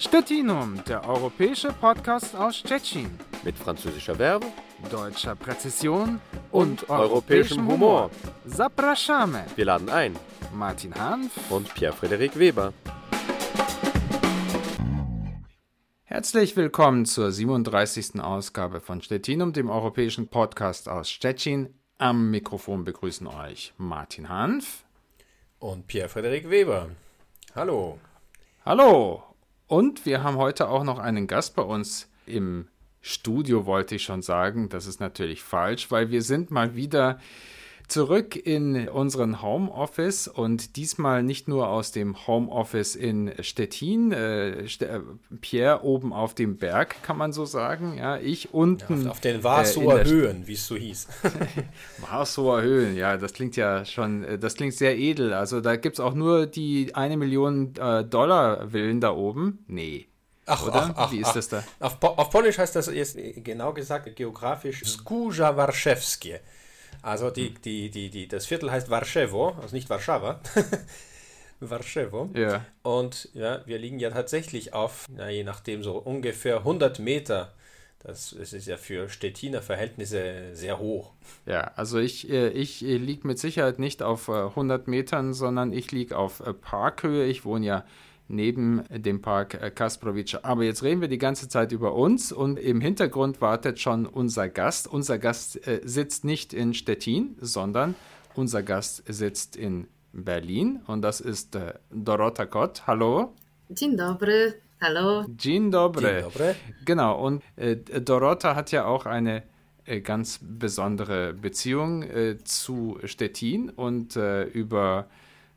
Stettinum, der europäische Podcast aus Stettin. Mit französischer Verbe, deutscher Präzision und, und europäischem Humor. Zapraszamy. Wir laden ein. Martin Hanf und Pierre-Frederik Weber. Herzlich willkommen zur 37. Ausgabe von Stettinum, dem europäischen Podcast aus Stettin. Am Mikrofon begrüßen euch Martin Hanf und Pierre-Frederik Weber. Hallo. Hallo. Und wir haben heute auch noch einen Gast bei uns im Studio, wollte ich schon sagen. Das ist natürlich falsch, weil wir sind mal wieder zurück in unseren Homeoffice und diesmal nicht nur aus dem Homeoffice in Stettin, äh, St äh, Pierre oben auf dem Berg, kann man so sagen. Ja, ich unten. Ja, auf, den Warsower äh, Höhen, wie es so hieß. Warsower Höhen, ja, das klingt ja schon, äh, das klingt sehr edel. Also da gibt es auch nur die eine Million äh, Dollar Villen da oben. Nee. Ach, Oder? Ach, ach, Wie ist ach. das da? Auf, auf Polnisch heißt das jetzt genau gesagt, geografisch Skórza Warszewskie. Also die, die, die, die, das Viertel heißt Warszewo, also nicht Warszawa. Warszewo. Ja. Und ja, wir liegen ja tatsächlich auf, na, je nachdem, so ungefähr 100 Meter. Das, das ist ja für Stettiner Verhältnisse sehr hoch. Ja, also ich, äh, ich liege mit Sicherheit nicht auf 100 äh, Metern, sondern ich liege auf äh, Parkhöhe. Ich wohne ja neben dem Park äh, Kasprovice. Aber jetzt reden wir die ganze Zeit über uns und im Hintergrund wartet schon unser Gast. Unser Gast äh, sitzt nicht in Stettin, sondern unser Gast sitzt in Berlin und das ist äh, Dorota Kott. Hallo. Dzień dobry. Hallo. Dzień dobry. Dzień dobry. Genau, und äh, Dorota hat ja auch eine äh, ganz besondere Beziehung äh, zu Stettin und über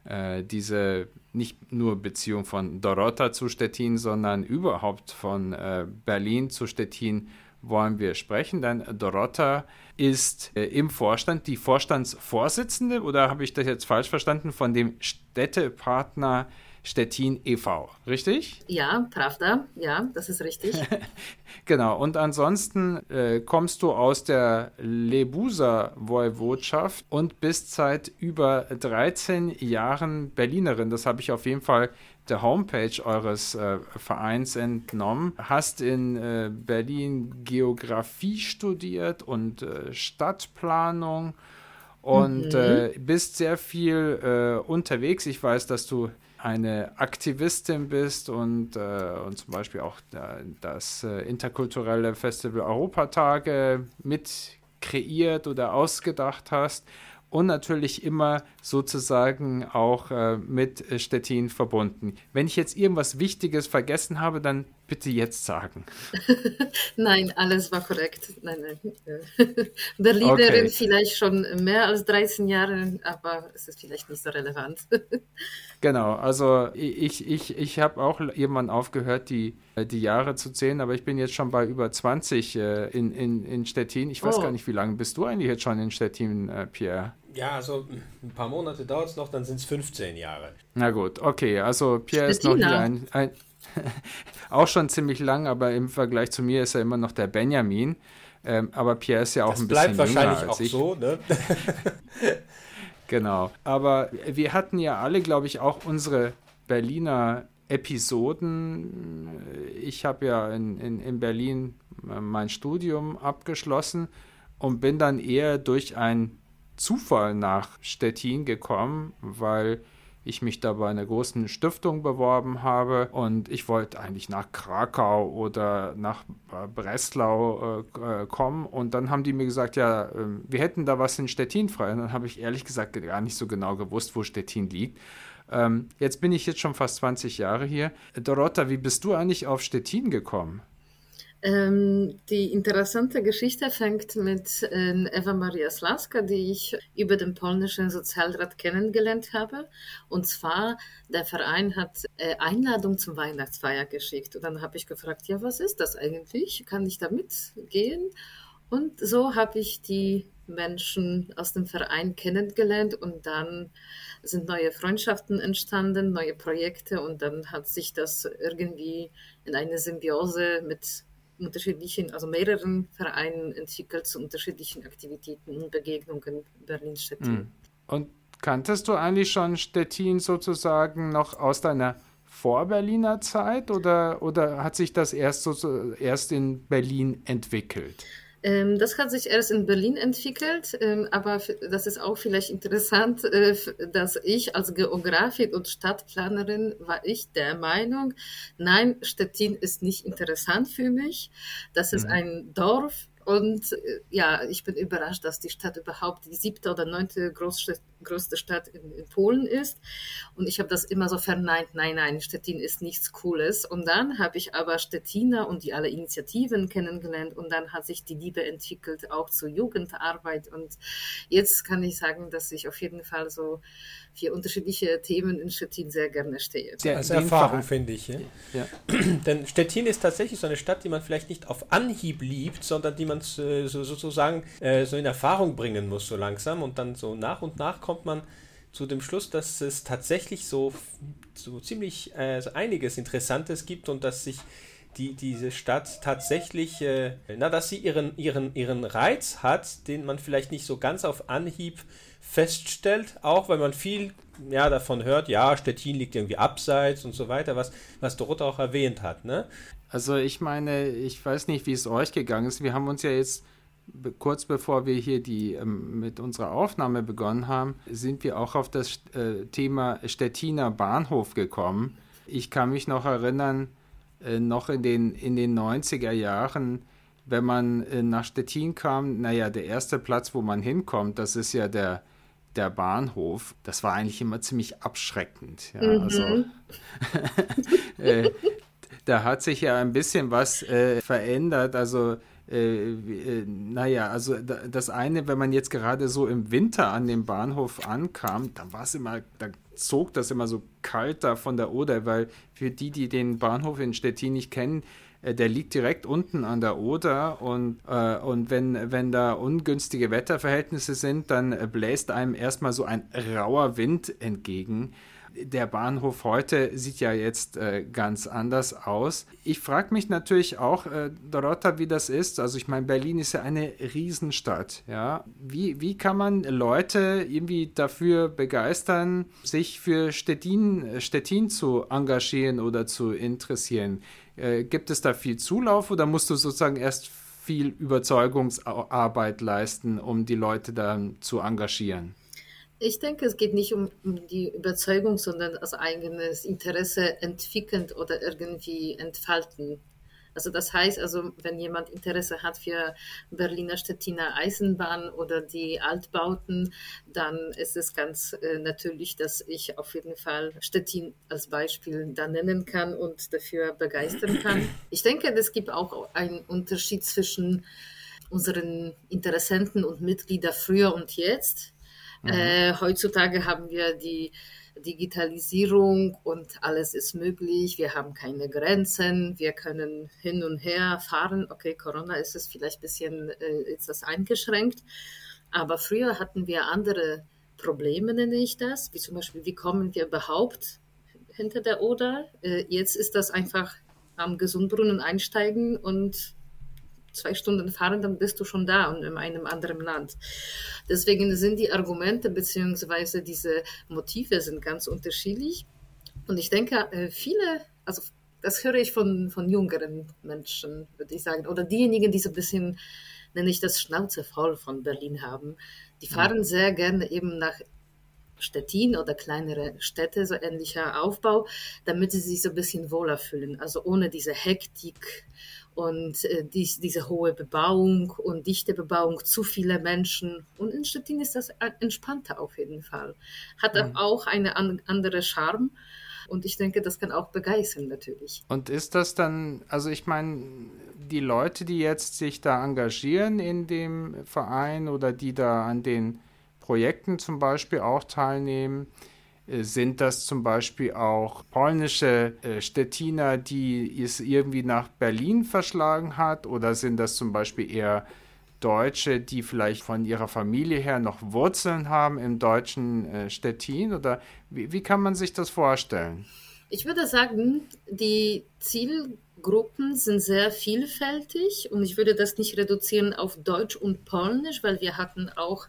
diese nicht nur Beziehung von Dorota zu Stettin, sondern überhaupt von äh, Berlin zu Stettin wollen wir sprechen, denn Dorota ist äh, im Vorstand die Vorstandsvorsitzende oder habe ich das jetzt falsch verstanden von dem Städtepartner Stettin e.V., richtig? Ja, Pravda, ja, das ist richtig. genau, und ansonsten äh, kommst du aus der Lebuser Woiwodschaft und bist seit über 13 Jahren Berlinerin. Das habe ich auf jeden Fall der Homepage eures äh, Vereins entnommen. Hast in äh, Berlin Geografie studiert und äh, Stadtplanung und mhm. Äh, bist sehr viel äh, unterwegs. Ich weiß, dass du eine Aktivistin bist und, äh, und zum Beispiel auch das äh, interkulturelle Festival Europatage mit kreiert oder ausgedacht hast und natürlich immer sozusagen auch äh, mit Stettin verbunden. Wenn ich jetzt irgendwas Wichtiges vergessen habe, dann bitte jetzt sagen. nein, alles war korrekt. Nein, nein. Berlinerin okay. vielleicht schon mehr als 13 Jahre, aber es ist vielleicht nicht so relevant. genau, also ich, ich, ich habe auch jemanden aufgehört, die, die Jahre zu zählen, aber ich bin jetzt schon bei über 20 äh, in, in, in Stettin. Ich weiß oh. gar nicht, wie lange bist du eigentlich jetzt schon in Stettin, äh, Pierre? Ja, also ein paar Monate dauert es noch, dann sind es 15 Jahre. Na gut, okay. Also Pierre Stettina. ist noch hier ein, ein auch schon ziemlich lang, aber im Vergleich zu mir ist er immer noch der Benjamin. Ähm, aber Pierre ist ja auch das ein bisschen bleibt jünger wahrscheinlich als auch ich. so, ne? genau. Aber wir hatten ja alle, glaube ich, auch unsere Berliner Episoden. Ich habe ja in, in, in Berlin mein Studium abgeschlossen und bin dann eher durch einen Zufall nach Stettin gekommen, weil ich mich da bei einer großen Stiftung beworben habe und ich wollte eigentlich nach Krakau oder nach äh, Breslau äh, äh, kommen und dann haben die mir gesagt, ja, äh, wir hätten da was in Stettin frei und dann habe ich ehrlich gesagt gar nicht so genau gewusst, wo Stettin liegt. Ähm, jetzt bin ich jetzt schon fast 20 Jahre hier. Dorota, wie bist du eigentlich auf Stettin gekommen? Ähm, die interessante Geschichte fängt mit äh, Eva Maria Slaska, die ich über den polnischen Sozialrat kennengelernt habe. Und zwar, der Verein hat äh, Einladung zum Weihnachtsfeier geschickt. Und dann habe ich gefragt, ja, was ist das eigentlich? Kann ich da mitgehen? Und so habe ich die Menschen aus dem Verein kennengelernt und dann sind neue Freundschaften entstanden, neue Projekte und dann hat sich das irgendwie in eine Symbiose mit unterschiedlichen, also mehreren Vereinen entwickelt zu unterschiedlichen Aktivitäten und Begegnungen Berlin-Stettin. Hm. Und kanntest du eigentlich schon Stettin sozusagen noch aus deiner vor Berliner Zeit oder, oder hat sich das erst, so, erst in Berlin entwickelt? Ähm, das hat sich erst in Berlin entwickelt, ähm, aber das ist auch vielleicht interessant, äh, dass ich als Geografin und Stadtplanerin war ich der Meinung, nein, Stettin ist nicht interessant für mich. Das ist mhm. ein Dorf, und äh, ja, ich bin überrascht, dass die Stadt überhaupt die siebte oder neunte größte, größte Stadt in, in, Polen ist. Und ich habe das immer so verneint, nein, nein, Stettin ist nichts Cooles. Und dann habe ich aber Stettiner und die alle Initiativen kennengelernt und dann hat sich die Liebe entwickelt auch zur Jugendarbeit. Und jetzt kann ich sagen, dass ich auf jeden Fall so für unterschiedliche Themen in Stettin sehr gerne stehe. Der, Als Erfahrung finde ich. Ja? Ja. Denn Stettin ist tatsächlich so eine Stadt, die man vielleicht nicht auf Anhieb liebt, sondern die man äh, so, sozusagen äh, so in Erfahrung bringen muss, so langsam. Und dann so nach und nach kommt man zu dem Schluss, dass es tatsächlich so, so ziemlich äh, so einiges Interessantes gibt und dass sich die, diese Stadt tatsächlich, äh, na, dass sie ihren, ihren, ihren Reiz hat, den man vielleicht nicht so ganz auf Anhieb feststellt, auch weil man viel ja, davon hört, ja, Stettin liegt irgendwie abseits und so weiter, was, was Dorota auch erwähnt hat. Ne? Also ich meine, ich weiß nicht, wie es euch gegangen ist. Wir haben uns ja jetzt kurz bevor wir hier die ähm, mit unserer Aufnahme begonnen haben, sind wir auch auf das äh, Thema Stettiner Bahnhof gekommen. Ich kann mich noch erinnern, äh, noch in den, in den 90er Jahren, wenn man äh, nach Stettin kam, naja, der erste Platz, wo man hinkommt, das ist ja der, der Bahnhof. Das war eigentlich immer ziemlich abschreckend. Ja, mhm. also, äh, da hat sich ja ein bisschen was äh, verändert. Also äh, äh, naja, also das eine, wenn man jetzt gerade so im Winter an dem Bahnhof ankam, dann war es immer, da zog das immer so kalt da von der Oder, weil für die, die den Bahnhof in Stettin nicht kennen, äh, der liegt direkt unten an der Oder und, äh, und wenn, wenn da ungünstige Wetterverhältnisse sind, dann bläst einem erstmal so ein rauer Wind entgegen der Bahnhof heute sieht ja jetzt äh, ganz anders aus. Ich frage mich natürlich auch, äh, Dorota, wie das ist. Also ich meine, Berlin ist ja eine Riesenstadt. Ja? Wie, wie kann man Leute irgendwie dafür begeistern, sich für Stettin, Stettin zu engagieren oder zu interessieren? Äh, gibt es da viel Zulauf oder musst du sozusagen erst viel Überzeugungsarbeit leisten, um die Leute dann zu engagieren? Ich denke, es geht nicht um, die Überzeugung, sondern als eigenes Interesse entwickeln oder irgendwie entfalten. Also das heißt, also wenn jemand Interesse hat für Berliner Stettiner Eisenbahn oder die Altbauten, dann ist es ganz äh, natürlich, dass ich auf jeden Fall Stettin als Beispiel da nennen kann und dafür begeistern kann. Ich denke, es gibt auch einen Unterschied zwischen unseren Interessenten und Mitgliedern früher und jetzt. Mhm. Äh, heutzutage haben wir die Digitalisierung und alles ist möglich. Wir haben keine Grenzen. Wir können hin und her fahren. Okay, Corona ist es vielleicht ein bisschen äh, ist das eingeschränkt. Aber früher hatten wir andere Probleme, nenne ich das. Wie zum Beispiel, wie kommen wir überhaupt hinter der Oder? Äh, jetzt ist das einfach am Gesundbrunnen einsteigen und zwei Stunden fahren, dann bist du schon da und in einem anderen Land. Deswegen sind die Argumente bzw. diese Motive sind ganz unterschiedlich. Und ich denke, äh, viele, also das höre ich von, von jüngeren Menschen, würde ich sagen, oder diejenigen, die so ein bisschen, nenne ich das, Schnauze voll von Berlin haben, die fahren ja. sehr gerne eben nach Stettin oder kleinere Städte, so ähnlicher Aufbau, damit sie sich so ein bisschen wohler fühlen. Also ohne diese Hektik und äh, dies, diese hohe Bebauung und dichte Bebauung, zu viele Menschen. Und in Stettin ist das entspannter auf jeden Fall. Hat mhm. auch eine an, andere Charme. Und ich denke, das kann auch begeistern natürlich. Und ist das dann, also ich meine, die Leute, die jetzt sich da engagieren in dem Verein oder die da an den Projekten zum Beispiel auch teilnehmen, sind das zum Beispiel auch polnische äh, Stettiner, die es irgendwie nach Berlin verschlagen hat? Oder sind das zum Beispiel eher Deutsche, die vielleicht von ihrer Familie her noch Wurzeln haben im deutschen äh, Stettin? Oder wie, wie kann man sich das vorstellen? Ich würde sagen, die Zielgruppen sind sehr vielfältig und ich würde das nicht reduzieren auf Deutsch und Polnisch, weil wir hatten auch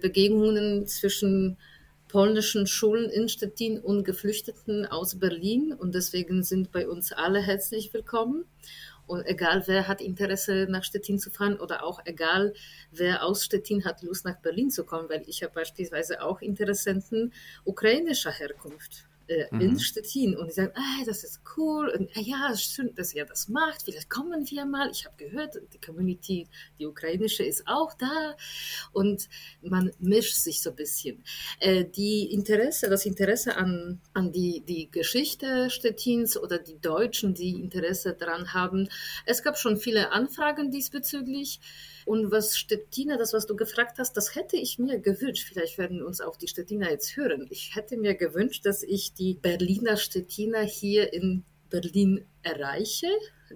Begegnungen zwischen polnischen Schulen in Stettin und Geflüchteten aus Berlin und deswegen sind bei uns alle herzlich willkommen. Und egal wer hat Interesse nach Stettin zu fahren oder auch egal wer aus Stettin hat Lust nach Berlin zu kommen, weil ich habe beispielsweise auch Interessenten ukrainischer Herkunft äh, mhm. in Stettin und die sagen, ah, das ist cool und ah, ja, schön, dass ihr das macht, vielleicht kommen wir mal. Ich habe gehört, die Community, die ukrainische ist auch da und man mischt sich so ein bisschen. Äh, die Interesse, das Interesse an, an die, die Geschichte Stettins oder die Deutschen, die Interesse daran haben, es gab schon viele Anfragen diesbezüglich. Und was Stettiner, das, was du gefragt hast, das hätte ich mir gewünscht. Vielleicht werden uns auch die Stettiner jetzt hören. Ich hätte mir gewünscht, dass ich die Berliner Stettiner hier in Berlin erreiche,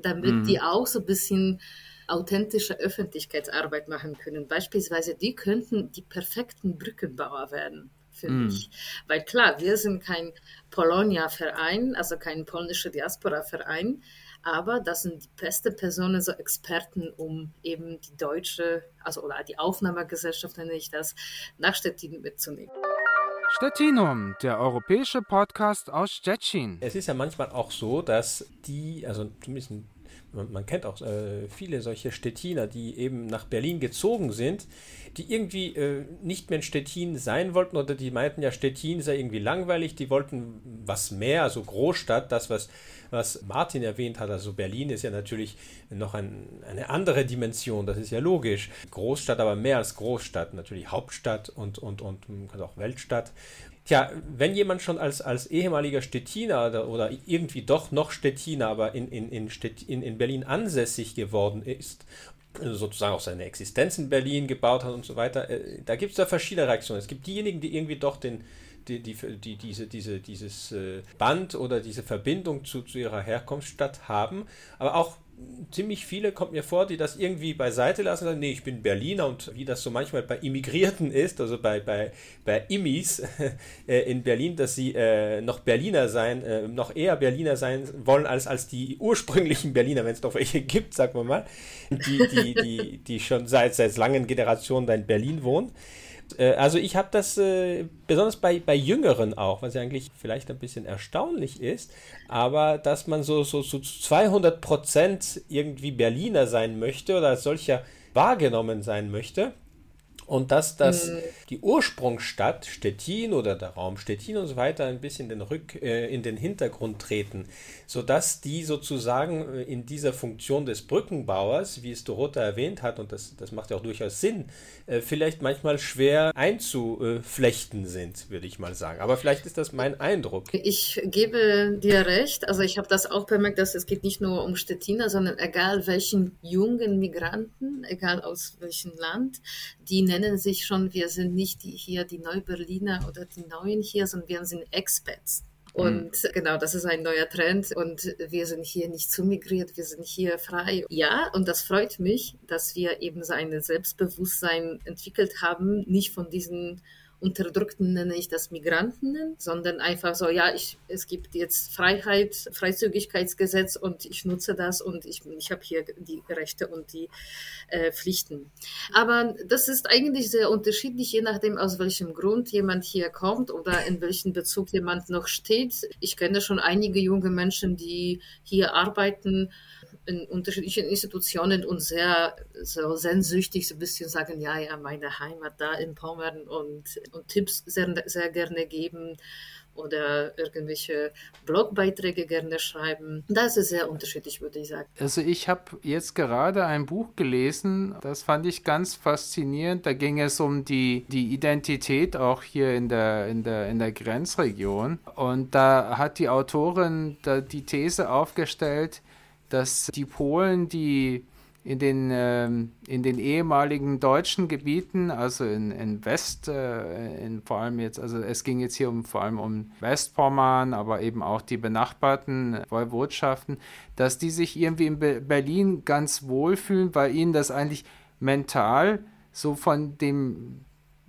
damit mhm. die auch so ein bisschen authentische Öffentlichkeitsarbeit machen können. Beispielsweise, die könnten die perfekten Brückenbauer werden für mm. mich. Weil klar, wir sind kein Polonia-Verein, also kein polnischer Diaspora-Verein, aber das sind die besten Personen, so Experten, um eben die deutsche, also oder die Aufnahmegesellschaft nenne ich das, nach Stettin mitzunehmen. Stettinum, der europäische Podcast aus Stettin. Es ist ja manchmal auch so, dass die, also zumindest man, man kennt auch äh, viele solche Stettiner, die eben nach Berlin gezogen sind, die irgendwie äh, nicht mehr in Stettin sein wollten oder die meinten ja, Stettin sei irgendwie langweilig, die wollten was mehr, also Großstadt, das, was was Martin erwähnt hat, also Berlin ist ja natürlich noch ein, eine andere Dimension, das ist ja logisch. Großstadt, aber mehr als Großstadt, natürlich Hauptstadt und, und, und auch Weltstadt. Tja, wenn jemand schon als, als ehemaliger Stettiner oder, oder irgendwie doch noch Stettiner, aber in, in, in, Stettin, in Berlin ansässig geworden ist sozusagen auch seine Existenz in Berlin gebaut hat und so weiter. Äh, da gibt es da verschiedene Reaktionen. Es gibt diejenigen, die irgendwie doch den, die, die, die, diese, diese, dieses äh, Band oder diese Verbindung zu, zu ihrer Herkunftsstadt haben, aber auch ziemlich viele kommt mir vor, die das irgendwie beiseite lassen und sagen, nee, ich bin Berliner und wie das so manchmal bei Immigrierten ist, also bei, bei, bei Immis äh, in Berlin, dass sie äh, noch Berliner sein, äh, noch eher Berliner sein wollen als, als die ursprünglichen Berliner, wenn es doch welche gibt, sagen wir mal, die, die, die, die schon seit, seit langen Generationen da in Berlin wohnen. Äh, also ich habe das äh, besonders bei, bei Jüngeren auch, was ja eigentlich vielleicht ein bisschen erstaunlich ist, aber dass man so, so, so 200 Prozent irgendwie Berliner sein möchte oder als solcher wahrgenommen sein möchte. Und dass das mhm. die Ursprungsstadt Stettin oder der Raum Stettin und so weiter ein bisschen den Rück, äh, in den Hintergrund treten, sodass die sozusagen äh, in dieser Funktion des Brückenbauers, wie es Dorota erwähnt hat, und das, das macht ja auch durchaus Sinn, äh, vielleicht manchmal schwer einzuflechten sind, würde ich mal sagen. Aber vielleicht ist das mein Eindruck. Ich gebe dir recht. Also ich habe das auch bemerkt, dass es geht nicht nur um Stettiner, sondern egal welchen jungen Migranten, egal aus welchem Land, die nennen sich schon, wir sind nicht die hier die Neuberliner oder die Neuen hier, sondern wir sind Expats. Und mhm. genau, das ist ein neuer Trend und wir sind hier nicht zumigriert, wir sind hier frei. Ja, und das freut mich, dass wir eben so ein Selbstbewusstsein entwickelt haben, nicht von diesen Unterdrückten nenne ich das Migranten, sondern einfach so, ja, ich, es gibt jetzt Freiheit, Freizügigkeitsgesetz und ich nutze das und ich, ich habe hier die Rechte und die äh, Pflichten. Aber das ist eigentlich sehr unterschiedlich, je nachdem, aus welchem Grund jemand hier kommt oder in welchem Bezug jemand noch steht. Ich kenne schon einige junge Menschen, die hier arbeiten, in unterschiedlichen Institutionen und sehr so sehnsüchtig so ein bisschen sagen, ja, ja, meine Heimat da in Pommern und, und Tipps sehr, sehr gerne geben oder irgendwelche Blogbeiträge gerne schreiben. Das ist sehr unterschiedlich, würde ich sagen. Also ich habe jetzt gerade ein Buch gelesen, das fand ich ganz faszinierend. Da ging es um die, die Identität auch hier in der, in, der, in der Grenzregion. Und da hat die Autorin die These aufgestellt, dass die Polen, die in den, ähm, in den ehemaligen deutschen Gebieten, also in, in West, äh, in vor allem jetzt, also es ging jetzt hier um, vor allem um Westpommern, aber eben auch die benachbarten Woiwodschaften, dass die sich irgendwie in Be Berlin ganz wohlfühlen, weil ihnen das eigentlich mental so von dem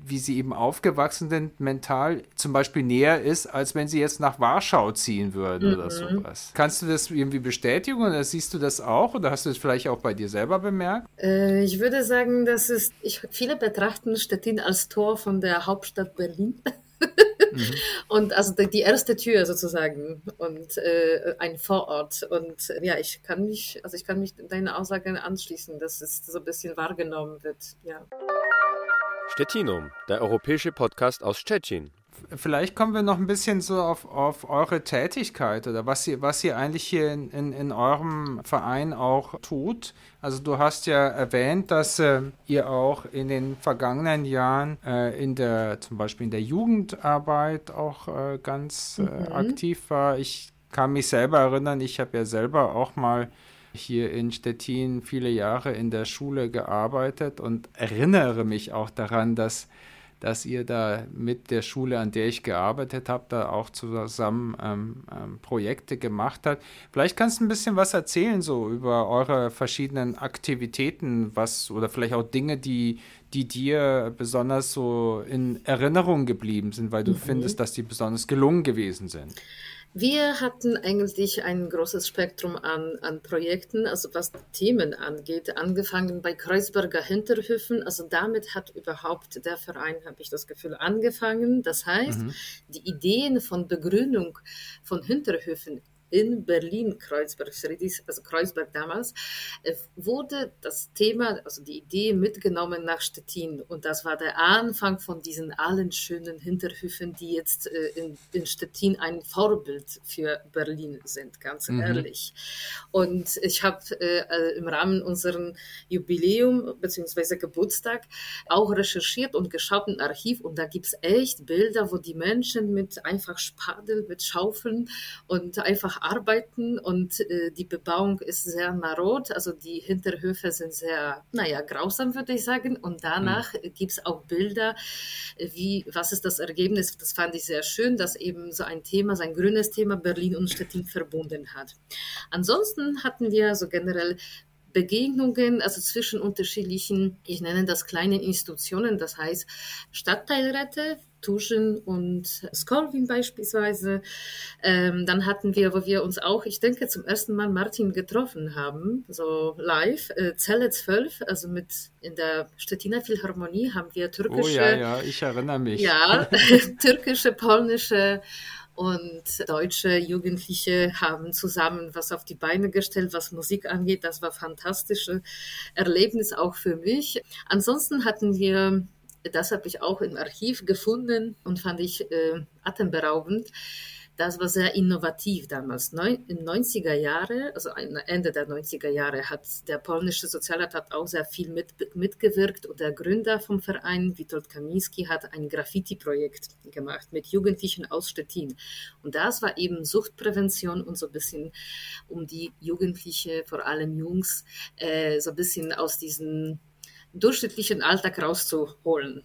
wie sie eben aufgewachsen sind, mental zum Beispiel näher ist, als wenn sie jetzt nach Warschau ziehen würden mhm. oder sowas. Kannst du das irgendwie bestätigen oder siehst du das auch oder hast du es vielleicht auch bei dir selber bemerkt? Äh, ich würde sagen, dass es, ich, viele betrachten Stettin als Tor von der Hauptstadt Berlin. Mhm. Und also die, erste Tür sozusagen und äh, ein Vorort. Und ja, ich kann mich, also ich kann mich deinen Aussagen anschließen, dass es so ein bisschen wahrgenommen wird. Ja. Stettinum, der europäische Podcast aus Stettin vielleicht kommen wir noch ein bisschen so auf, auf eure Tätigkeit oder was ihr, was ihr eigentlich hier in, in, in eurem Verein auch tut. Also du hast ja erwähnt, dass äh, ihr auch in den vergangenen Jahren äh, in der, zum Beispiel in der Jugendarbeit auch äh, ganz äh, mhm. aktiv war. Ich kann mich selber erinnern, ich habe ja selber auch mal hier in Stettin viele Jahre in der Schule gearbeitet und erinnere mich auch daran, dass dass ihr da mit der Schule, an der ich gearbeitet habe, da auch zusammen ähm, ähm, Projekte gemacht habt. Vielleicht kannst du ein bisschen was erzählen so über eure verschiedenen Aktivitäten, was oder vielleicht auch Dinge, die, die dir besonders so in Erinnerung geblieben sind, weil du mhm. findest, dass die besonders gelungen gewesen sind. Wir hatten eigentlich ein großes Spektrum an, an Projekten, also was Themen angeht, angefangen bei Kreuzberger Hinterhöfen. Also damit hat überhaupt der Verein, habe ich das Gefühl, angefangen. Das heißt, mhm. die Ideen von Begrünung von Hinterhöfen in Berlin, Kreuzberg, also Kreuzberg damals, äh, wurde das Thema, also die Idee mitgenommen nach Stettin. Und das war der Anfang von diesen allen schönen Hinterhöfen, die jetzt äh, in, in Stettin ein Vorbild für Berlin sind, ganz mhm. ehrlich. Und ich habe äh, im Rahmen unserer Jubiläum bzw. Geburtstag auch recherchiert und geschaut im Archiv und da gibt es echt Bilder, wo die Menschen mit einfach Spadel, mit Schaufeln und einfach arbeiten und äh, die Bebauung ist sehr marot, also die Hinterhöfe sind sehr, naja, grausam, würde ich sagen. Und danach mhm. gibt es auch Bilder, wie, was ist das Ergebnis? Das fand ich sehr schön, dass eben so ein Thema, so ein grünes Thema Berlin und Stettin verbunden hat. Ansonsten hatten wir so generell Begegnungen, also zwischen unterschiedlichen, ich nenne das kleinen Institutionen, das heißt Stadtteilräte, Tuschen und Skolvin beispielsweise. Ähm, dann hatten wir, wo wir uns auch, ich denke, zum ersten Mal Martin getroffen haben, so live, äh, Zelle 12, also mit in der Stettiner Philharmonie haben wir türkische. Oh ja, ja, ich erinnere mich. Ja, türkische, polnische und deutsche Jugendliche haben zusammen was auf die Beine gestellt, was Musik angeht. Das war fantastische Erlebnis auch für mich. Ansonsten hatten wir das habe ich auch im Archiv gefunden und fand ich äh, atemberaubend. Das war sehr innovativ damals. Neun, in 90er Jahre, also Ende der 90er Jahre, hat der polnische Sozialrat auch sehr viel mit, mitgewirkt und der Gründer vom Verein, Witold Kaminski, hat ein Graffiti-Projekt gemacht mit Jugendlichen aus Stettin. Und das war eben Suchtprävention und so ein bisschen um die Jugendliche, vor allem Jungs, äh, so ein bisschen aus diesen durchschnittlichen Alltag rauszuholen.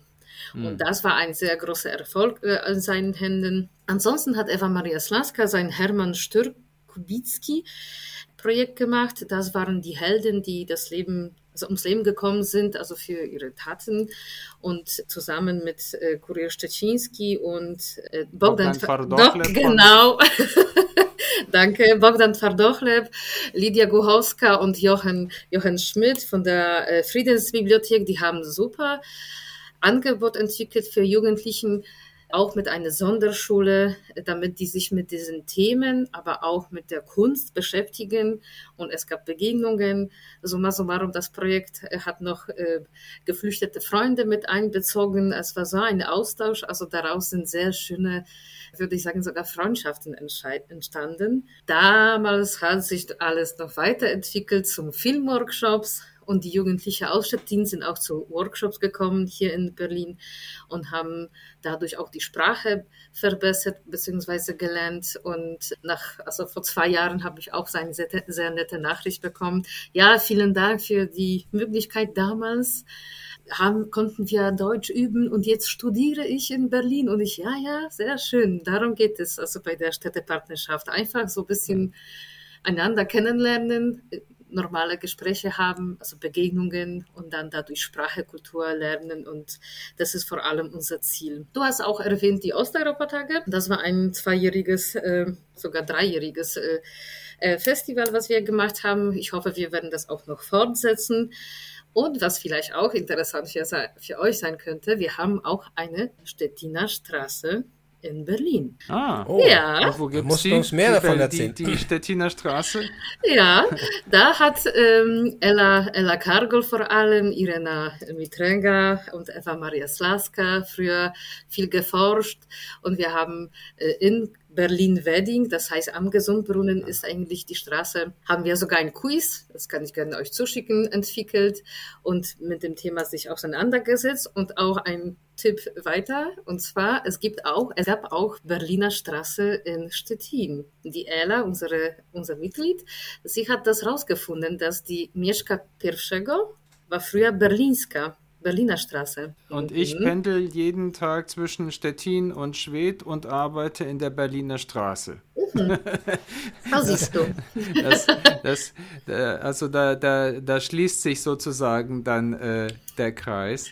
Mhm. Und das war ein sehr großer Erfolg äh, in seinen Händen. Ansonsten hat Eva Maria Slaska sein Hermann Stür-Kubicki Projekt gemacht. Das waren die Helden, die das Leben also ums Leben gekommen sind, also für ihre Taten. Und zusammen mit äh, Kurier Szczeciński und äh, Bogdan, Bogdan Genau. Danke. Bogdan Twardochlew, Lydia Guchowska und Jochen, Jochen Schmidt von der äh, Friedensbibliothek, die haben super Angebot entwickelt für Jugendlichen, auch mit einer Sonderschule, damit die sich mit diesen Themen, aber auch mit der Kunst beschäftigen. Und es gab Begegnungen. Summa summarum, das Projekt äh, hat noch äh, geflüchtete Freunde mit einbezogen. Es war so ein Austausch. Also daraus sind sehr schöne würde ich sagen, sogar Freundschaften entstanden. Damals hat sich alles noch weiterentwickelt zum Filmworkshops und die Jugendlichen aus Stettin sind auch zu Workshops gekommen hier in Berlin und haben dadurch auch die Sprache verbessert bzw. gelernt. Und nach, also vor zwei Jahren habe ich auch eine sehr, sehr nette Nachricht bekommen. Ja, vielen Dank für die Möglichkeit damals haben, konnten wir Deutsch üben und jetzt studiere ich in Berlin und ich, ja, ja, sehr schön. Darum geht es also bei der Städtepartnerschaft. Einfach so ein bisschen einander kennenlernen, normale Gespräche haben, also Begegnungen und dann dadurch Sprache, Kultur lernen und das ist vor allem unser Ziel. Du hast auch erwähnt die Osteuropatage. Das war ein zweijähriges, äh, sogar dreijähriges äh, äh Festival, was wir gemacht haben. Ich hoffe, wir werden das auch noch fortsetzen. Und was vielleicht auch interessant für, für euch sein könnte, wir haben auch eine Stettiner Straße in Berlin. Ah, oh. ja. Wo gibt es uns mehr davon erzählen? Die, die Stettiner Straße? Ja, da hat ähm, Ella, Ella Kargol vor allem, Irena Mitrenga und Eva Maria Slaska früher viel geforscht und wir haben äh, in Berlin-Wedding, das heißt am Gesundbrunnen ist eigentlich die Straße, haben wir sogar ein Quiz, das kann ich gerne euch zuschicken, entwickelt und mit dem Thema sich auseinandergesetzt und auch ein Tipp weiter, und zwar, es gibt auch, es gab auch Berliner Straße in Stettin. Die Ella, unsere, unser Mitglied, sie hat das rausgefunden, dass die Mieszka Pierwszego war früher Berlinska. Berliner Straße. Und ich mhm. pendel jeden Tag zwischen Stettin und Schwedt und arbeite in der Berliner Straße. Mhm. Siehst du. Das, das, also da, da, da schließt sich sozusagen dann äh, der Kreis.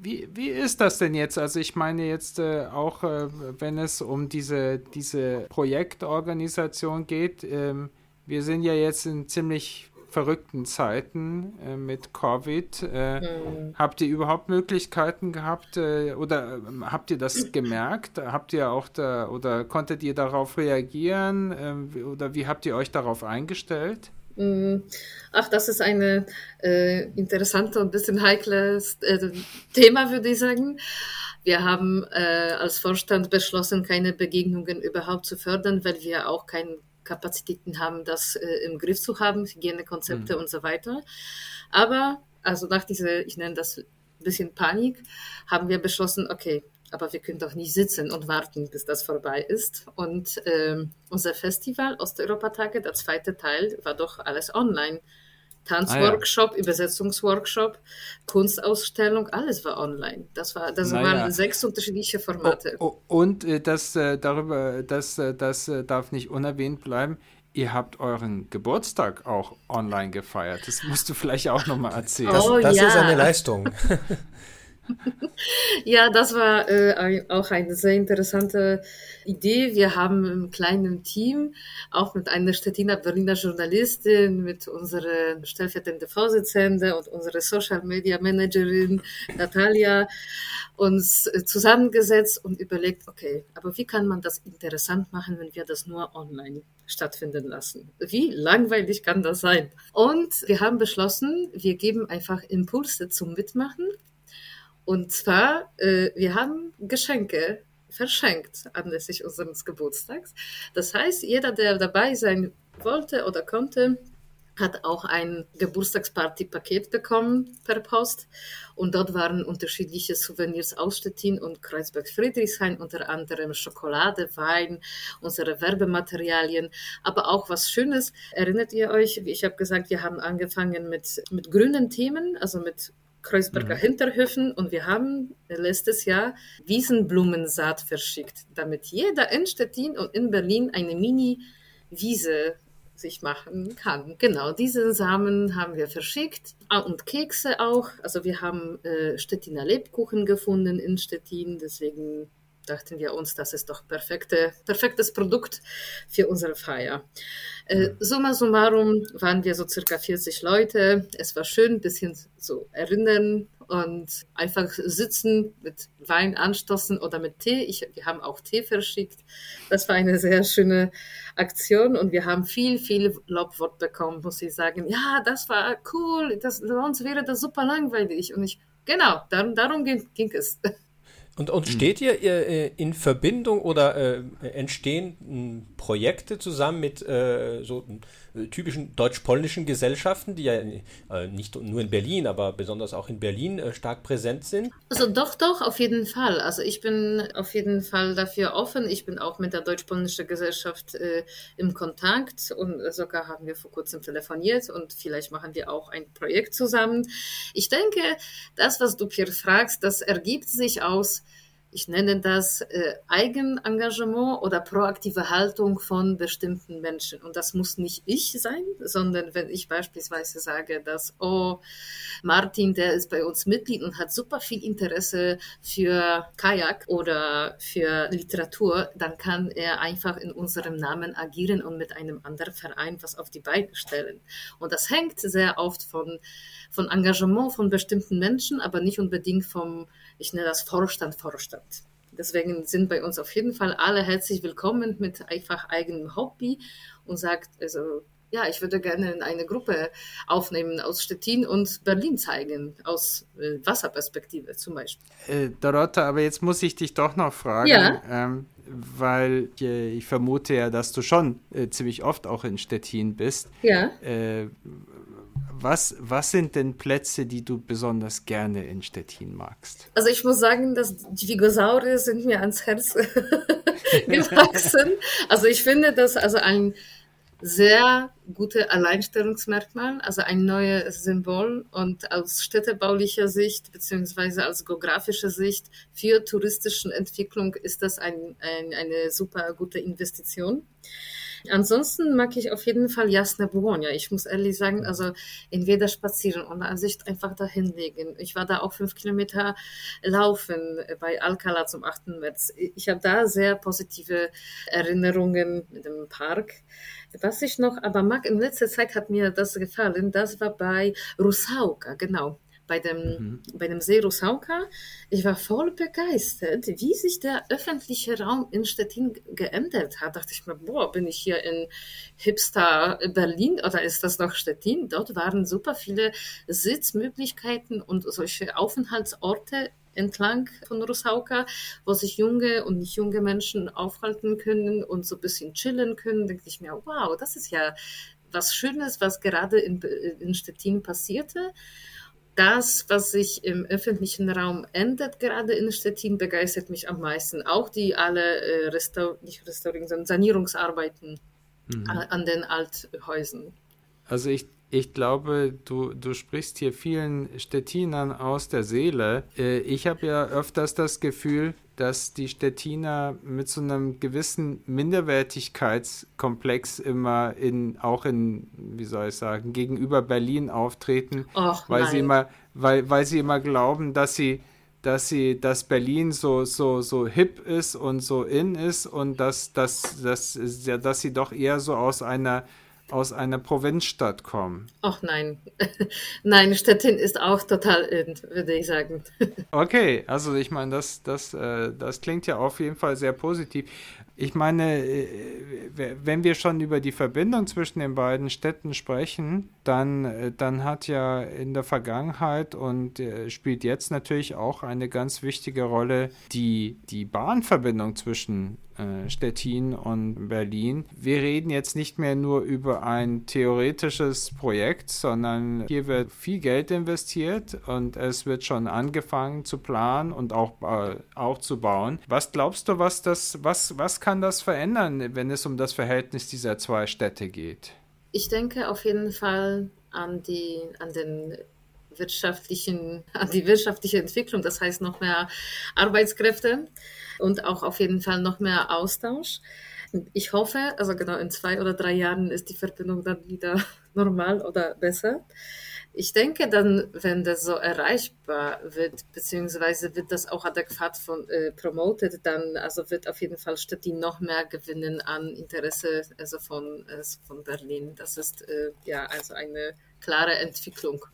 Wie, wie ist das denn jetzt? Also ich meine jetzt äh, auch, äh, wenn es um diese, diese Projektorganisation geht, ähm, wir sind ja jetzt in ziemlich verrückten Zeiten äh, mit Covid. Äh, mhm. Habt ihr überhaupt Möglichkeiten gehabt äh, oder ähm, habt ihr das gemerkt? Habt ihr auch da oder konntet ihr darauf reagieren ähm, oder wie habt ihr euch darauf eingestellt? Mhm. Ach, das ist ein äh, interessantes und ein bisschen heikles äh, Thema, würde ich sagen. Wir haben äh, als Vorstand beschlossen, keine Begegnungen überhaupt zu fördern, weil wir auch keinen Kapazitäten haben, das äh, im Griff zu haben, Hygienekonzepte mhm. und so weiter. Aber also nach dieser, ich nenne das ein bisschen Panik, haben wir beschlossen, okay, aber wir können doch nicht sitzen und warten, bis das vorbei ist. Und ähm, unser Festival Osteuropa-Tage, der zweite Teil, war doch alles online. Tanzworkshop, ah, ja. Übersetzungsworkshop, Kunstausstellung, alles war online. Das, war, das naja. waren sechs unterschiedliche Formate. Oh, oh, und äh, das äh, darüber, das, äh, das äh, darf nicht unerwähnt bleiben. Ihr habt euren Geburtstag auch online gefeiert. Das musst du vielleicht auch nochmal erzählen. Das, oh, das ja. ist eine Leistung. ja, das war äh, auch eine sehr interessante Idee. Wir haben im kleinen Team, auch mit einer Stettiner Berliner Journalistin, mit unserer stellvertretenden Vorsitzende und unserer Social Media Managerin Natalia, uns äh, zusammengesetzt und überlegt, okay, aber wie kann man das interessant machen, wenn wir das nur online stattfinden lassen? Wie langweilig kann das sein? Und wir haben beschlossen, wir geben einfach Impulse zum Mitmachen und zwar, äh, wir haben Geschenke verschenkt anlässlich unseres Geburtstags. Das heißt, jeder, der dabei sein wollte oder konnte, hat auch ein Geburtstagsparty-Paket bekommen per Post. Und dort waren unterschiedliche Souvenirs aus Stettin und Kreuzberg-Friedrichshain, unter anderem Schokolade, Wein, unsere Werbematerialien, aber auch was Schönes. Erinnert ihr euch, wie ich habe gesagt, wir haben angefangen mit, mit grünen Themen, also mit Kreuzberger mhm. Hinterhöfen und wir haben letztes Jahr Wiesenblumensaat verschickt, damit jeder in Stettin und in Berlin eine Mini-Wiese sich machen kann. Genau, diese Samen haben wir verschickt ah, und Kekse auch. Also wir haben äh, Stettiner Lebkuchen gefunden in Stettin, deswegen dachten wir uns, das ist doch perfekte, perfektes Produkt für unsere Feier. Äh, summa summarum waren wir so circa 40 Leute. Es war schön, ein bisschen so erinnern und einfach sitzen, mit Wein anstoßen oder mit Tee. Ich, wir haben auch Tee verschickt. Das war eine sehr schöne Aktion und wir haben viel, viel Lobwort bekommen, muss ich sagen. Ja, das war cool, das, sonst wäre das super langweilig. Und ich, genau, darum, darum ging, ging es. Und, und hm. steht ihr äh, in Verbindung oder äh, entstehen hm, Projekte zusammen mit äh, so äh, typischen deutsch-polnischen Gesellschaften, die ja äh, nicht nur in Berlin, aber besonders auch in Berlin äh, stark präsent sind? Also doch, doch, auf jeden Fall. Also ich bin auf jeden Fall dafür offen. Ich bin auch mit der deutsch-polnischen Gesellschaft im Kontakt und sogar haben wir vor kurzem telefoniert und vielleicht machen wir auch ein Projekt zusammen. Ich denke, das, was du Pierre fragst, das ergibt sich aus ich nenne das äh, Eigenengagement oder proaktive Haltung von bestimmten Menschen. Und das muss nicht ich sein, sondern wenn ich beispielsweise sage, dass, oh, Martin, der ist bei uns Mitglied und hat super viel Interesse für Kajak oder für Literatur, dann kann er einfach in unserem Namen agieren und mit einem anderen Verein was auf die Beine stellen. Und das hängt sehr oft von, von Engagement von bestimmten Menschen, aber nicht unbedingt vom, ich nenne das Vorstand, Vorstand. Deswegen sind bei uns auf jeden Fall alle herzlich willkommen mit einfach eigenem Hobby und sagt, also ja, ich würde gerne eine Gruppe aufnehmen aus Stettin und Berlin zeigen, aus äh, Wasserperspektive zum Beispiel. Äh, Dorotta, aber jetzt muss ich dich doch noch fragen, ja? ähm, weil äh, ich vermute ja, dass du schon äh, ziemlich oft auch in Stettin bist. Ja. Was, was sind denn Plätze, die du besonders gerne in Stettin magst? Also ich muss sagen, dass die Dinosaurier sind mir ans Herz gewachsen. Also ich finde das also ein sehr gute Alleinstellungsmerkmal, also ein neues Symbol und aus städtebaulicher Sicht beziehungsweise aus geografischer Sicht für touristische Entwicklung ist das ein, ein, eine super gute Investition. Ansonsten mag ich auf jeden Fall Jasna Bologna. Ich muss ehrlich sagen, also entweder spazieren oder sich einfach dahin legen. Ich war da auch fünf Kilometer laufen bei Alcala zum 8. März. Ich habe da sehr positive Erinnerungen mit dem Park. Was ich noch aber mag, in letzter Zeit hat mir das gefallen, das war bei Rusauka, genau bei dem, mhm. bei dem See Rusauka. Ich war voll begeistert, wie sich der öffentliche Raum in Stettin geändert hat. Da dachte ich mir, boah, bin ich hier in Hipster Berlin oder ist das noch Stettin? Dort waren super viele Sitzmöglichkeiten und solche Aufenthaltsorte entlang von Rusauka, wo sich junge und nicht junge Menschen aufhalten können und so ein bisschen chillen können. Denke ich mir, wow, das ist ja was Schönes, was gerade in, in Stettin passierte das, was sich im öffentlichen Raum ändert, gerade in Stettin, begeistert mich am meisten. Auch die alle äh, Restaur nicht Restaurierung, sondern Sanierungsarbeiten mhm. an, den Althäusern. Also ich, ich glaube, du, du sprichst hier vielen Stettinern aus der Seele. Äh, ich habe ja öfters das Gefühl, dass die Stettiner mit so einem gewissen Minderwertigkeitskomplex immer in, auch in, wie soll ich sagen, gegenüber Berlin auftreten, Och, weil sie immer, weil, weil sie immer glauben, dass sie, dass sie, dass Berlin so, so, so hip ist und so in ist und dass, dass, dass, dass sie doch eher so aus einer aus einer Provinzstadt kommen. Ach nein. nein, Stettin ist auch total in, würde ich sagen. okay, also ich meine, das, das, äh, das klingt ja auf jeden Fall sehr positiv. Ich meine, äh, wenn wir schon über die Verbindung zwischen den beiden Städten sprechen, dann, äh, dann hat ja in der Vergangenheit und äh, spielt jetzt natürlich auch eine ganz wichtige Rolle die, die Bahnverbindung zwischen Stettin und Berlin. Wir reden jetzt nicht mehr nur über ein theoretisches Projekt, sondern hier wird viel Geld investiert und es wird schon angefangen zu planen und auch, auch zu bauen. Was glaubst du, was das, was, was kann kann das verändern, wenn es um das Verhältnis dieser zwei Städte geht? Ich denke auf jeden Fall an die, an den wirtschaftlichen, an die wirtschaftliche Entwicklung, das heißt noch mehr Arbeitskräfte und auch auf jeden Fall noch mehr Austausch. Ich hoffe, also genau in zwei oder drei Jahren ist die Verbindung dann wieder normal oder besser. Ich denke dann, wenn das so erreichbar wird, beziehungsweise wird das auch adäquat von, äh, promoted, dann also wird auf jeden Fall Stettin noch mehr gewinnen an Interesse also von, äh, von Berlin. Das ist äh, ja also eine klare Entwicklung.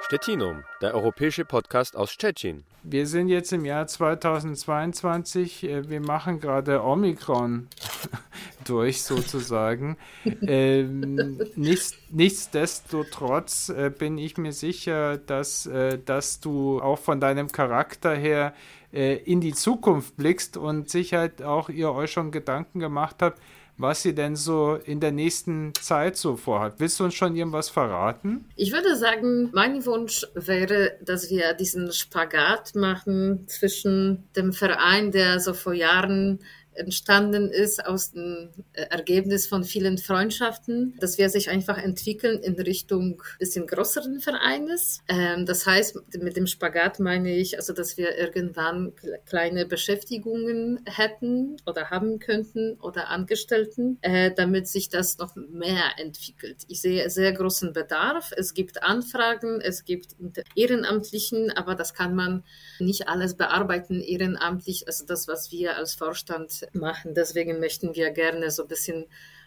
Stettinum, der europäische Podcast aus Stettin. Wir sind jetzt im Jahr 2022. Äh, wir machen gerade Omikron durch, sozusagen. ähm, nichts, nichtsdestotrotz äh, bin ich mir sicher, dass, äh, dass du auch von deinem Charakter her in die Zukunft blickst und sicher halt auch ihr euch schon Gedanken gemacht habt, was sie denn so in der nächsten Zeit so vorhat. Willst du uns schon irgendwas verraten? Ich würde sagen, mein Wunsch wäre, dass wir diesen Spagat machen zwischen dem Verein, der so vor Jahren entstanden ist aus dem äh, Ergebnis von vielen Freundschaften, dass wir sich einfach entwickeln in Richtung bisschen größeren Vereines. Ähm, das heißt, mit dem Spagat meine ich, also, dass wir irgendwann kleine Beschäftigungen hätten oder haben könnten oder Angestellten, äh, damit sich das noch mehr entwickelt. Ich sehe sehr großen Bedarf. Es gibt Anfragen, es gibt Ehrenamtlichen, aber das kann man nicht alles bearbeiten ehrenamtlich. Also das, was wir als Vorstand machen. Deswegen möchten wir gerne so ein bisschen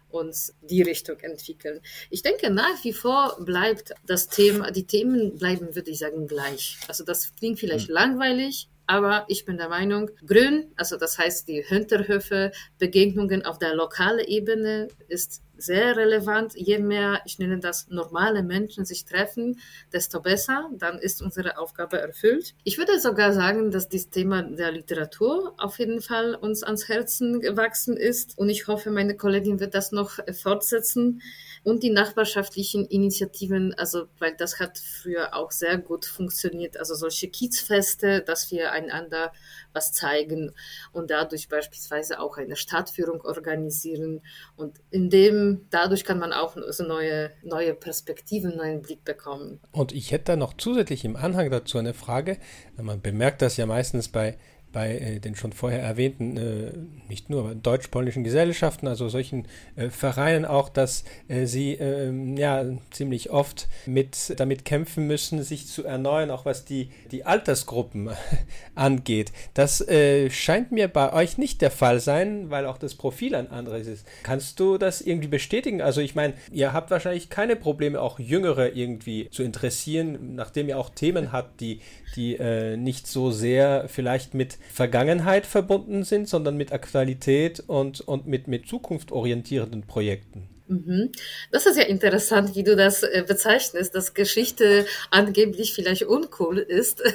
uns die Richtung entwickeln. Ich denke, nach wie vor bleibt das Thema, die Themen bleiben, würde ich sagen, gleich. Also das klingt vielleicht mhm. langweilig, Aber ich bin der Meinung, Grün, also das heißt die Hinterhöfe, Begegnungen auf der lokalen Ebene ist sehr relevant. Je mehr, ich nenne das, normale Menschen sich treffen, desto besser. Dann ist unsere Aufgabe erfüllt. Ich würde sogar sagen, dass das Thema der Literatur auf jeden Fall uns ans Herzen gewachsen ist. Und ich hoffe, meine Kollegin wird das noch fortsetzen und die nachbarschaftlichen Initiativen, also weil das hat früher auch sehr gut funktioniert, also solche Kiezfeste, dass wir einander was zeigen und dadurch beispielsweise auch eine Stadtführung organisieren und in dem dadurch kann man auch so neue neue Perspektiven, neuen Blick bekommen. Und ich hätte da noch zusätzlich im Anhang dazu eine Frage. Man bemerkt das ja meistens bei bei äh, den schon vorher erwähnten, äh, nicht nur deutsch-polnischen Gesellschaften, also solchen äh, Vereinen auch, dass äh, sie ähm, ja ziemlich oft mit damit kämpfen müssen, sich zu erneuern, auch was die, die Altersgruppen angeht. Das äh, scheint mir bei euch nicht der Fall sein, weil auch das Profil ein anderes ist. Kannst du das irgendwie bestätigen? Also ich meine, ihr habt wahrscheinlich keine Probleme, auch Jüngere irgendwie zu interessieren, nachdem ihr auch Themen habt, die, die äh, nicht so sehr vielleicht mit Vergangenheit verbunden sind, sondern mit Aktualität und, und mit, mit zukunftsorientierenden Projekten. Mhm. Das ist ja interessant, wie du das äh, bezeichnest, dass Geschichte angeblich vielleicht uncool ist.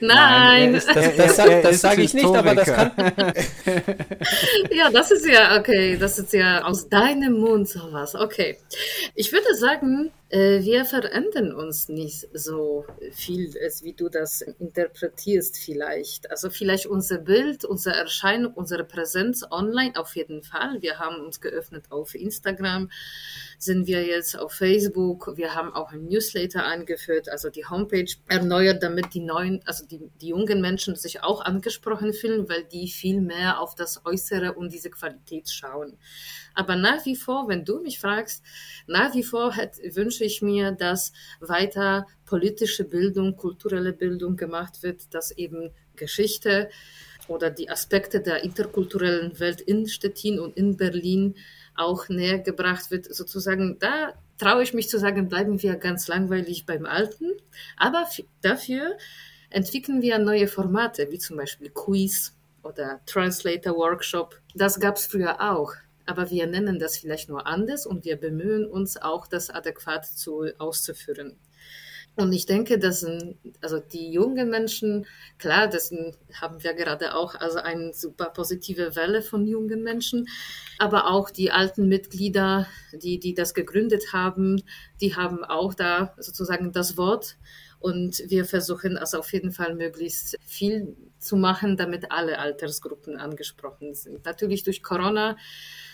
Nein, Nein das, das, das, das sage ich nicht, aber das kann. ja, das ist ja okay. Das ist ja aus deinem Mund sowas. Okay. Ich würde sagen, äh, wir verändern uns nicht so viel, wie du das interpretierst vielleicht. Also vielleicht unser Bild, unsere Erscheinung, unsere Präsenz online auf jeden Fall. Wir haben uns geöffnet auf Instagram, sind wir jetzt auf Facebook. Wir haben auch ein Newsletter eingeführt, also die Homepage erneuert, damit die neuen, also die, die jungen Menschen sich auch angesprochen fühlen, weil die viel mehr auf das Äußere und diese Qualität schauen. Aber nach wie vor, wenn du mich fragst, nach wie vor hätte, wünsche ich mir, dass weiter politische Bildung, kulturelle Bildung gemacht wird, dass eben Geschichte oder die Aspekte der interkulturellen Welt in Stettin und in Berlin auch näher gebracht wird. Sozusagen, da traue ich mich zu sagen, bleiben wir ganz langweilig beim Alten. Aber dafür entwickeln wir neue Formate, wie zum Beispiel Quiz oder Translator Workshop. Das gab es früher auch aber wir nennen das vielleicht nur anders und wir bemühen uns auch, das adäquat zu, auszuführen. Und ich denke, dass also die jungen Menschen, klar, das haben wir gerade auch, also eine super positive Welle von jungen Menschen, aber auch die alten Mitglieder, die, die das gegründet haben, die haben auch da sozusagen das Wort. Und wir versuchen also auf jeden Fall möglichst viel zu machen, damit alle Altersgruppen angesprochen sind. Natürlich durch Corona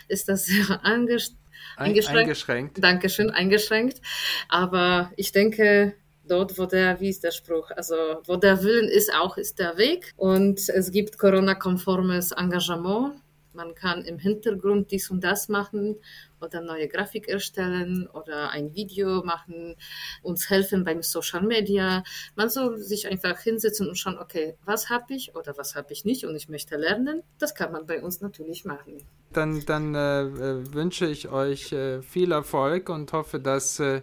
ist das sehr eingeschränkt. eingeschränkt. Dankeschön, eingeschränkt. Aber ich denke, dort, wo der, wie ist der Spruch, also wo der Willen ist, auch ist der Weg. Und es gibt Corona-konformes Engagement. Man kann im Hintergrund dies und das machen oder neue Grafik erstellen oder ein Video machen, uns helfen beim Social Media. Man soll sich einfach hinsetzen und schauen, okay, was habe ich oder was habe ich nicht und ich möchte lernen. Das kann man bei uns natürlich machen. Dann, dann äh, äh wünsche ich euch äh, viel Erfolg und hoffe, dass äh,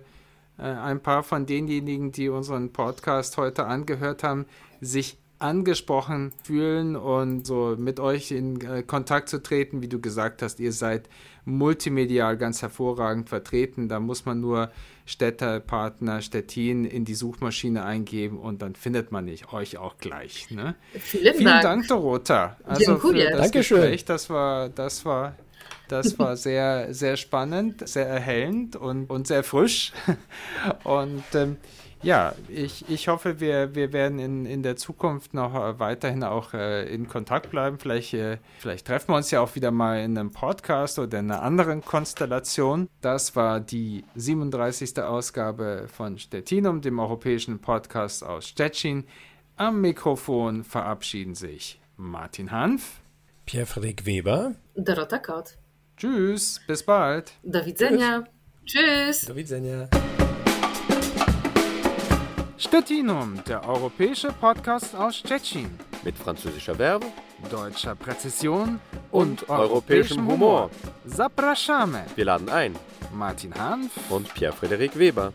äh, ein paar von denjenigen, die unseren Podcast heute angehört haben, sich angesprochen fühlen und so mit euch in äh, Kontakt zu treten, wie du gesagt hast, ihr seid multimedial ganz hervorragend vertreten. Da muss man nur Städtepartner Stettin in die Suchmaschine eingeben und dann findet man nicht euch auch gleich. Ne? Vielen, Vielen Dank. Dank, Dorota. Also für das Dankeschön. Gespräch, das war, das war das war sehr, sehr spannend, sehr erhellend und, und sehr frisch. Und ähm, ja, ich, ich hoffe, wir, wir werden in, in der Zukunft noch äh, weiterhin auch äh, in Kontakt bleiben. Vielleicht, äh, vielleicht treffen wir uns ja auch wieder mal in einem Podcast oder in einer anderen Konstellation. Das war die 37. Ausgabe von Stettinum, dem europäischen Podcast aus Stettin. Am Mikrofon verabschieden sich Martin Hanf, Pierre-Frederik Weber, Dorota Kaut. Tschüss, bis bald. Do widzenia. Tschüss. Do widzenia. Stettinum, der europäische Podcast aus Stettin. Mit französischer Verbe, deutscher Präzision und, und europäischem Humor. Zapraszamy. Wir laden ein. Martin Hanf und Pierre-Frederik Weber.